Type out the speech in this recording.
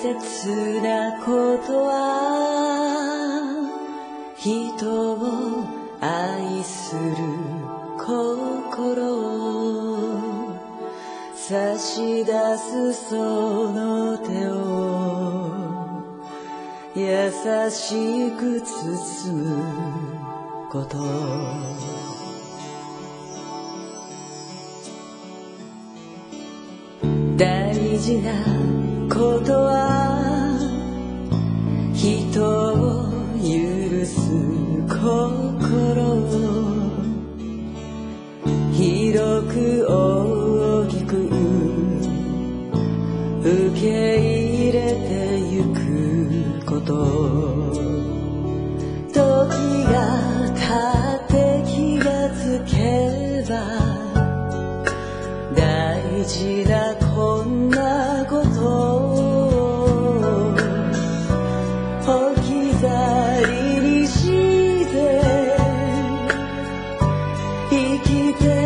切なことは人を愛する心差し出すその手を優しく包むこと。大事なことは人を許す心広く大きく受け入れてゆくこと時が経って気がつけば大事なこと生きて